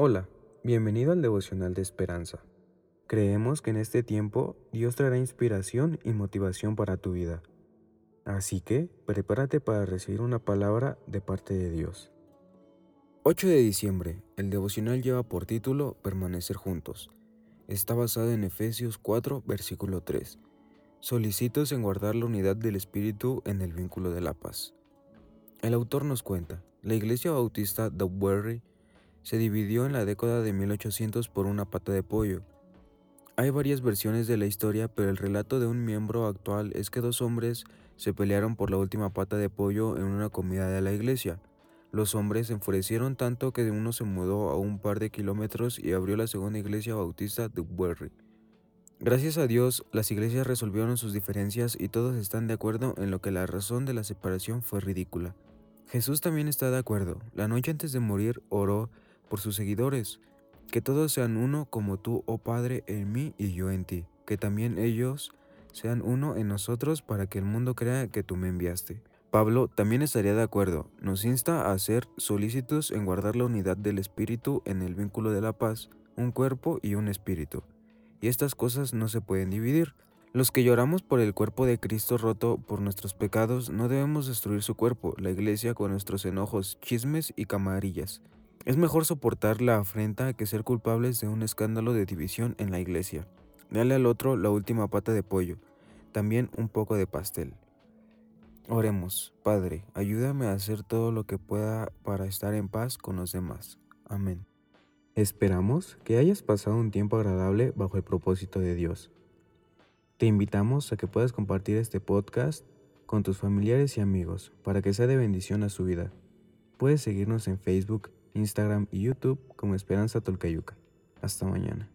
Hola, bienvenido al devocional de esperanza. Creemos que en este tiempo Dios traerá inspiración y motivación para tu vida. Así que prepárate para recibir una palabra de parte de Dios. 8 de diciembre, el devocional lleva por título Permanecer juntos. Está basado en Efesios 4, versículo 3. Solicitos en guardar la unidad del Espíritu en el vínculo de la paz. El autor nos cuenta, la iglesia bautista Dogberry se dividió en la década de 1800 por una pata de pollo. Hay varias versiones de la historia, pero el relato de un miembro actual es que dos hombres se pelearon por la última pata de pollo en una comida de la iglesia. Los hombres se enfurecieron tanto que uno se mudó a un par de kilómetros y abrió la segunda iglesia bautista de Bury. Gracias a Dios, las iglesias resolvieron sus diferencias y todos están de acuerdo en lo que la razón de la separación fue ridícula. Jesús también está de acuerdo. La noche antes de morir oró por sus seguidores, que todos sean uno como tú, oh Padre, en mí y yo en ti, que también ellos sean uno en nosotros para que el mundo crea que tú me enviaste. Pablo también estaría de acuerdo, nos insta a ser solícitos en guardar la unidad del Espíritu en el vínculo de la paz, un cuerpo y un espíritu. Y estas cosas no se pueden dividir. Los que lloramos por el cuerpo de Cristo roto por nuestros pecados no debemos destruir su cuerpo, la iglesia, con nuestros enojos, chismes y camarillas. Es mejor soportar la afrenta que ser culpables de un escándalo de división en la iglesia. Dale al otro la última pata de pollo, también un poco de pastel. Oremos, Padre, ayúdame a hacer todo lo que pueda para estar en paz con los demás. Amén. Esperamos que hayas pasado un tiempo agradable bajo el propósito de Dios. Te invitamos a que puedas compartir este podcast con tus familiares y amigos para que sea de bendición a su vida. Puedes seguirnos en Facebook, Instagram y YouTube como Esperanza Tolcayuca. Hasta mañana.